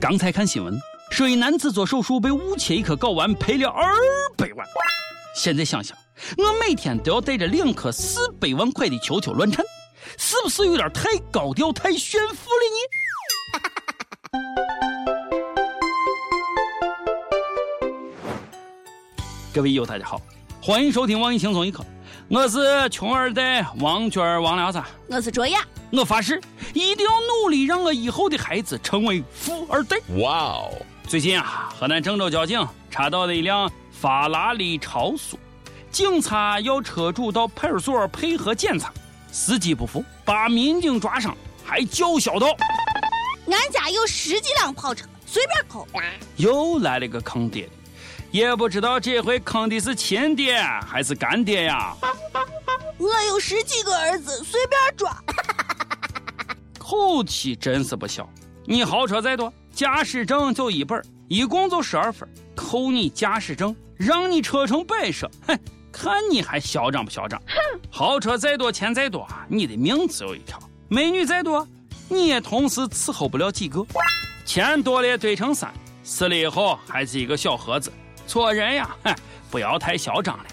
刚才看新闻，说一男子做手术被误切一颗睾丸，赔了二百万。现在想想，我每天都要带着两颗四百万块的球球乱颤，是不是有点太高调、太炫富了呢？各位友，大家好，欢迎收听网易轻松一刻，我是穷二代王娟王聊子，我是卓雅。我发誓一定要努力让我以后的孩子成为富二代。哇哦！最近啊，河南郑州交警查到了一辆法拉利超速，警察要车主到派出所配合检查，司机不服，把民警抓上，还叫嚣道：“俺家有十几辆跑车，随便扣。”又来了个坑爹的，也不知道这回坑的是亲爹还是干爹呀？我有十几个儿子，随便抓。口气真是不小！你豪车再多，驾驶证就一本，一共就十二分，扣你驾驶证，让你车成摆设，哼，看你还嚣张不嚣张？豪车再多，钱再多，你的命只有一条；美女再多，你也同时伺候不了几个。钱多了堆成山，死了以后还是一个小盒子。做人呀，哼，不要太嚣张了。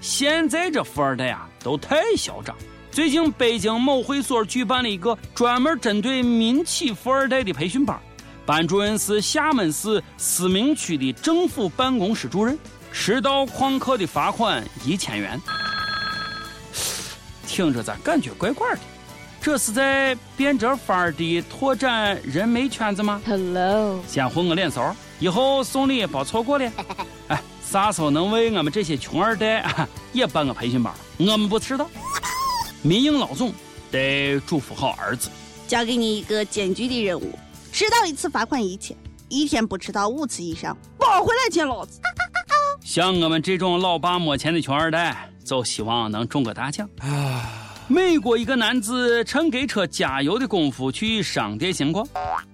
现在这富二代呀，都太嚣张。最近，北京某会所举办了一个专门针对民企富二代的培训班，班主任是厦门市思明区的政府办公室主任，迟到旷课的罚款一千元。听着咋感觉怪怪的？这是在变着法儿的拓展人脉圈子吗？Hello，先混个脸熟，以后送礼别错过了。哎，啥时候能为我们这些穷二代也办个培训班？我们不迟到。民营老总得嘱咐好儿子，交给你一个艰巨的任务：迟到一次罚款一千，一天不迟到五次以上，包回来见老子。像我们这种老爸没钱的穷二代，就希望能中个大奖啊。美国一个男子趁给车加油的功夫去商店闲逛，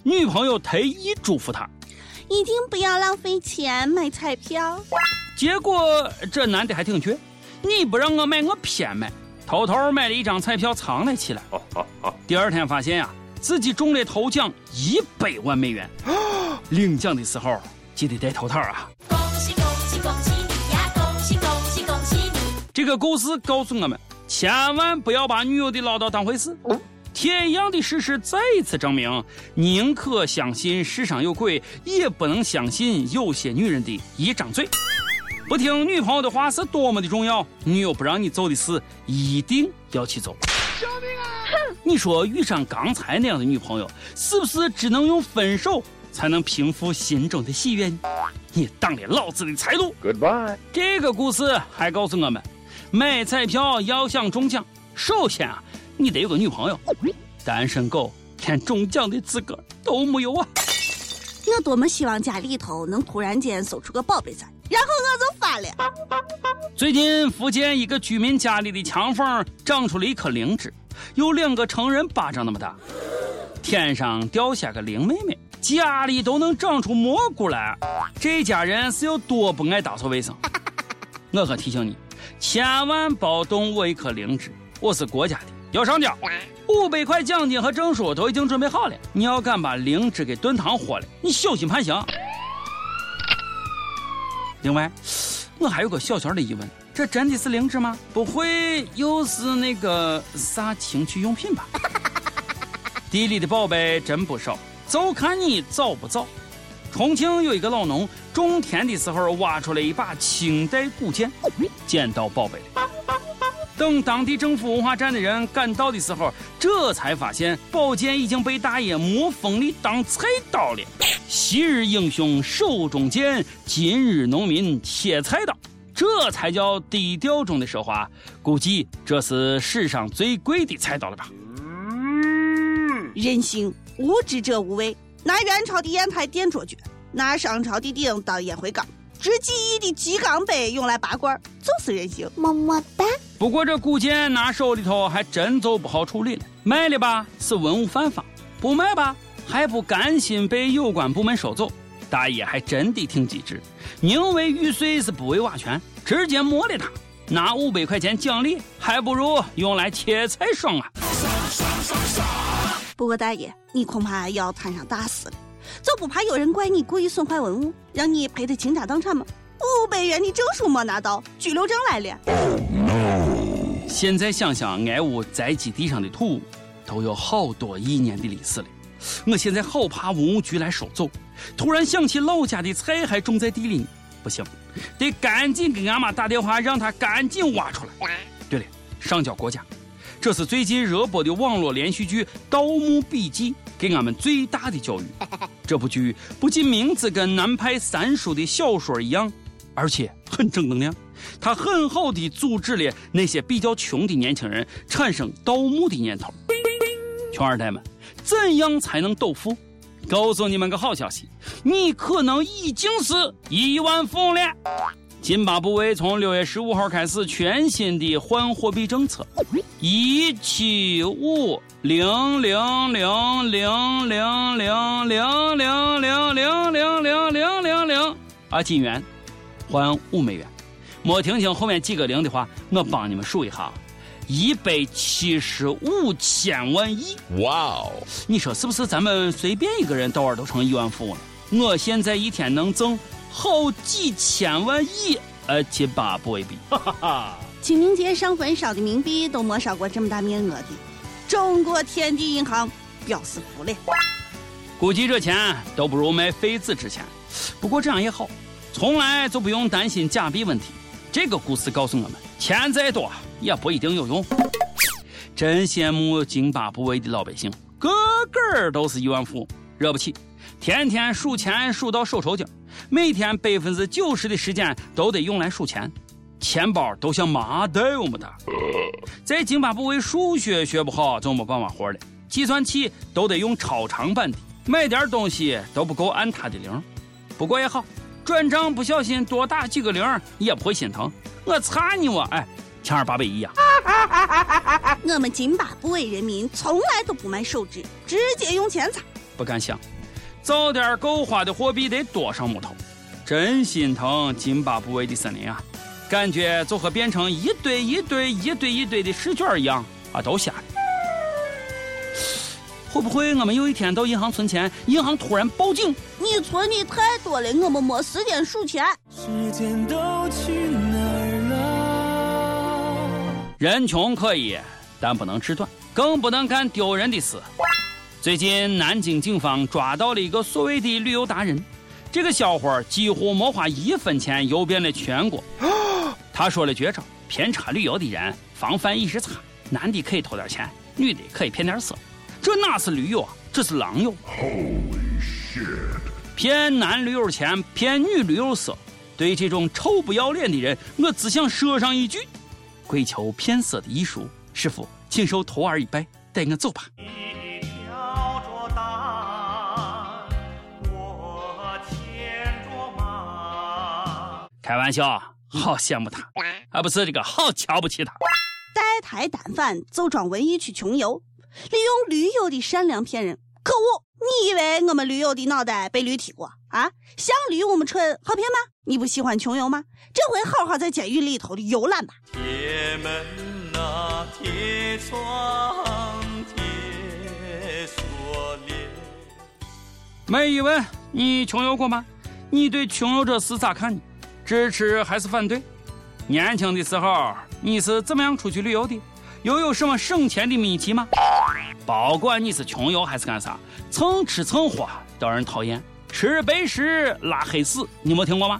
女朋友特意嘱咐他，一定不要浪费钱买彩票。结果这男的还挺倔，你不让我买，我偏买。偷偷买了一张彩票藏了起来。哦哦哦第二天发现呀，自己中了头奖一百万美元。领奖的时候记得戴头套啊！恭喜恭喜恭喜你呀！恭喜恭喜恭喜你！这个故事告诉我们，千万不要把女友的唠叨当回事。铁一样的事实再一次证明，宁可相信世上有鬼，也不能相信有些女人的一张嘴。不听女朋友的话是多么的重要，女友不让你做的事一定要去做。救命啊！你说遇上刚才那样的女朋友，是不是只能用分手才能平复心中的喜悦？你挡了老子的财路！Goodbye。这个故事还告诉我们，买彩票要想中奖，首先啊，你得有个女朋友。单身狗连中奖的资格都没有啊！我多么希望家里头能突然间搜出个宝贝钻。然后我就发了。最近福建一个居民家里的墙缝长出了一颗灵芝，有两个成人巴掌那么大。天上掉下个灵妹妹，家里都能长出蘑菇来。这家人是有多不爱打扫卫生？我可提醒你，千万别动我一颗灵芝，我是国家的，要上交。五百块奖金和证书都已经准备好了，你要敢把灵芝给炖汤喝了，你小心判刑。另外，我还有个小小的疑问：这真的是灵芝吗？不会又是那个啥情趣用品吧？地里的宝贝真不少，就看你找不找。重庆有一个老农种田的时候挖出来一把清代古剑，捡到宝贝了。等当地政府文化站的人赶到的时候，这才发现宝剑已经被大爷磨锋利当菜刀了。昔日英雄手中剑，今日农民切菜刀，这才叫低调中的奢华。估计这是史上最贵的菜刀了吧？人性，无知者无畏。拿元朝的砚台垫桌角，拿商朝的鼎当烟灰缸，值几亿的鸡缸杯用来拔罐，就是人性。么么哒。不过这古剑拿手里头还真就不好处理了，卖了吧是文物犯法，不卖吧还不甘心被有关部门收走。大爷还真的挺机智，宁为玉碎是不为瓦全，直接摸了它，拿五百块钱奖励，还不如用来切菜爽啊！不过大爷，你恐怕要摊上大事了。就不怕有人怪你故意损坏文物，让你赔得倾家荡产吗？五百元的证书没拿到，拘留证来了。现在想想，挨屋宅基地上的土都有好多亿年的历史了。我现在好怕文物局来收走。突然想起老家的菜还种在地里，不行，得赶紧给俺妈打电话，让她赶紧挖出来。对了，上交国家。这是最近热播的网络连续剧《盗墓笔记》给俺们最大的教育。这部剧不仅名字跟南派三叔的小说一样，而且很正能量。他很好的阻止了那些比较穷的年轻人产生盗墓的念头。穷二代们，怎样才能斗富？告诉你们个好消息，你可能已经是亿万富翁了。津巴布韦从六月十五号开始全新的换货币政策，一七五零零零零零零零零零零零零零零零啊，金元换五美元。没听清后面几个零的话，我帮你们数一下，一百七十五千万亿。哇哦！你说是不是？咱们随便一个人到晚都成亿万富翁了。我现在一天能挣。好几千万亿，呃，津巴布韦币。清明节上坟烧的冥币都没烧过这么大面额的。中国天地银行表示服了。估计这钱都不如买废纸值钱。不过这样也好，从来就不用担心假币问题。这个故事告诉我们，钱再多也不一定有用。真羡慕津巴布韦的老百姓，个个都是亿万富翁，惹不起，天天数钱数到手抽筋。每天百分之九十的时间都得用来数钱，钱包都像麻袋那么大。在津巴布韦数学学不好就没办法活了，计算器都得用超长版的，买点东西都不够按他的零。不过也好，转账不小心多打几个零也不会心疼。我擦你我哎，欠二八百亿呀！我们津巴布韦人民从来都不买手纸，直接用钱擦。不敢想。早点够花的货币得多少木头，真心疼津巴布韦的森林啊！感觉就和变成一堆一堆一堆一堆的试卷一样啊，都瞎了。会不会我们有一天到银行存钱，银行突然报警？你存的太多了，我们没时间数钱。时间都去哪儿了？人穷可以，但不能志短，更不能干丢人的事。最近，南京警方抓到了一个所谓的旅游达人。这个小伙几乎没花一分钱，游遍了全国。他说了绝招：偏差旅游的人防范意识差，男的可以偷点钱，女的可以骗点色。这哪是驴友啊，这是狼友！骗男驴友钱，骗女驴友色。对这种臭不要脸的人，我只想说上一句：跪求骗色的艺术，师傅，请受徒儿一拜，带我走吧。开玩笑，好羡慕他，而不是这个好瞧不起他。呆台单反就装文艺去穷游，利用驴友的善良骗人，可恶！你以为我们驴友的脑袋被驴踢过啊？像驴我们蠢，好骗吗？你不喜欢穷游吗？这回好好在监狱里头的游览吧。铁门啊，铁窗，铁锁链。没疑问，你穷游过吗？你对穷游这事咋看呢？支持还是反对？年轻的时候你是怎么样出去旅游的？又有什么省钱的秘籍吗？不管你是穷游还是干啥，蹭吃蹭喝招人讨厌，吃白食拉黑屎，你没听过吗？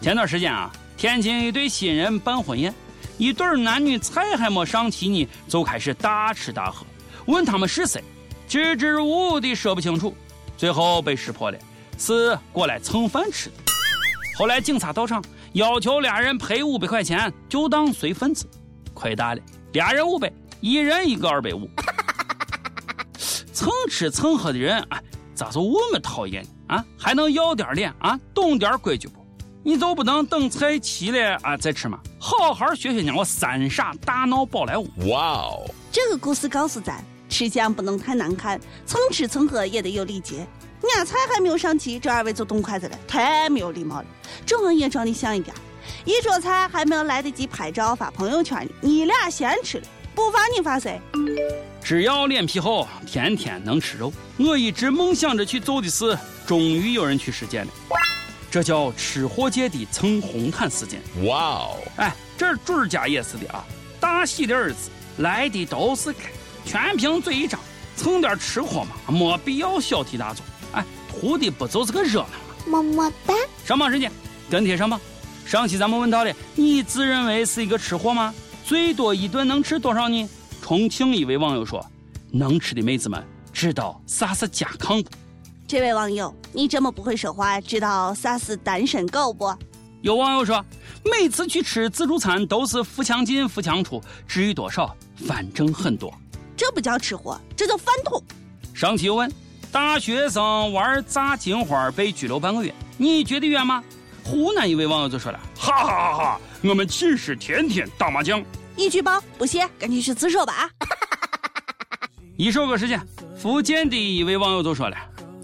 前段时间啊，天津一对新人办婚宴，一对男女菜还没上齐呢，就开始大吃大喝，问他们是谁，支支吾吾的说不清楚，最后被识破了，是过来蹭饭吃的。后来警察到场，要求俩人赔五百块钱，就当随份子。亏大了，俩人五百，一人一个二百五。蹭吃蹭喝的人，哎，咋就那么讨厌啊？还能要点脸啊？懂点规矩不？你就不能等菜齐了啊再吃吗？好好学学我三傻大闹宝莱坞。哇哦！这个故事告诉咱，吃相不能太难看，蹭吃蹭喝也得有礼节。俺菜还没有上齐，这二位就动筷子了，太没有礼貌了。中文也装的像一点，一桌菜还没有来得及拍照发朋友圈呢，你俩先吃了，不发你发谁？只要脸皮厚，天天能吃肉。我一直梦想着去做的事，终于有人去实践了。这叫吃货界的蹭红毯事件。哇哦！哎，这主儿家也是的啊。大喜的日子来的都是客，全凭嘴一张，蹭点吃货嘛，没必要小题大做。哎，图的不就是个热闹吗么么哒。上榜时间，跟帖上榜。上期咱们问到了，你自认为是一个吃货吗？最多一顿能吃多少呢？重庆一位网友说：“能吃的妹子们知道啥是甲亢不？”这位网友，你这么不会说话，知道啥是单身狗不？有网友说，每次去吃自助餐都是扶墙进扶墙出，至于多少，反正很多。这不叫吃货，这叫饭桶。上期又问，大学生玩炸金花被拘留半个月，你觉得冤吗？湖南一位网友就说了：“哈哈哈哈，我们寝室天天打麻将。”一举报不写，赶紧去自首吧啊！一首歌时间，福建的一位网友就说了：“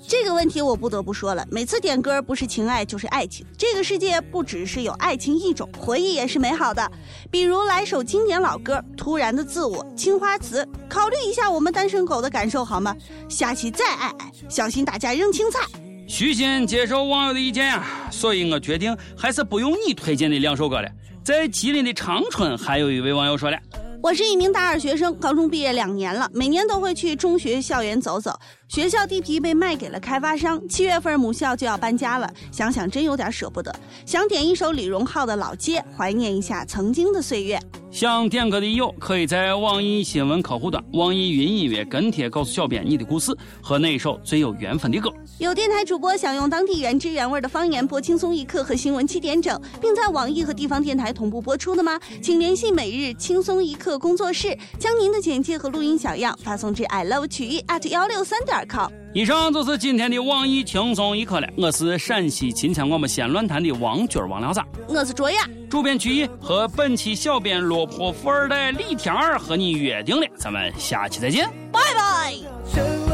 这个问题我不得不说了，每次点歌不是情爱就是爱情。这个世界不只是有爱情一种，回忆也是美好的。比如来首经典老歌《突然的自我》《青花瓷》，考虑一下我们单身狗的感受好吗？下期再爱爱，小心大家扔青菜。”虚心接受网友的意见呀，所以我决定还是不用你推荐的两首歌了。在吉林的长春，还有一位网友说了：“我是一名大二学生，高中毕业两年了，每年都会去中学校园走走。学校地皮被卖给了开发商，七月份母校就要搬家了，想想真有点舍不得。想点一首李荣浩的老街，怀念一下曾经的岁月。想点歌的友可以在网易新闻客户端、网易云音乐跟帖告诉小编你的故事和那首最有缘分的歌。”有电台主播想用当地原汁原味的方言播《轻松一刻》和新闻七点整，并在网易和地方电台同步播出的吗？请联系每日轻松一刻工作室，将您的简介和录音小样发送至 i love 曲艺 at 幺六三点 com。以上就是今天的网易轻松一刻了。我是陕西秦腔我们西安论坛的王军王聊子，我是卓雅，主编曲艺和本期小编落魄富二代李天二和你约定了，咱们下期再见，拜拜。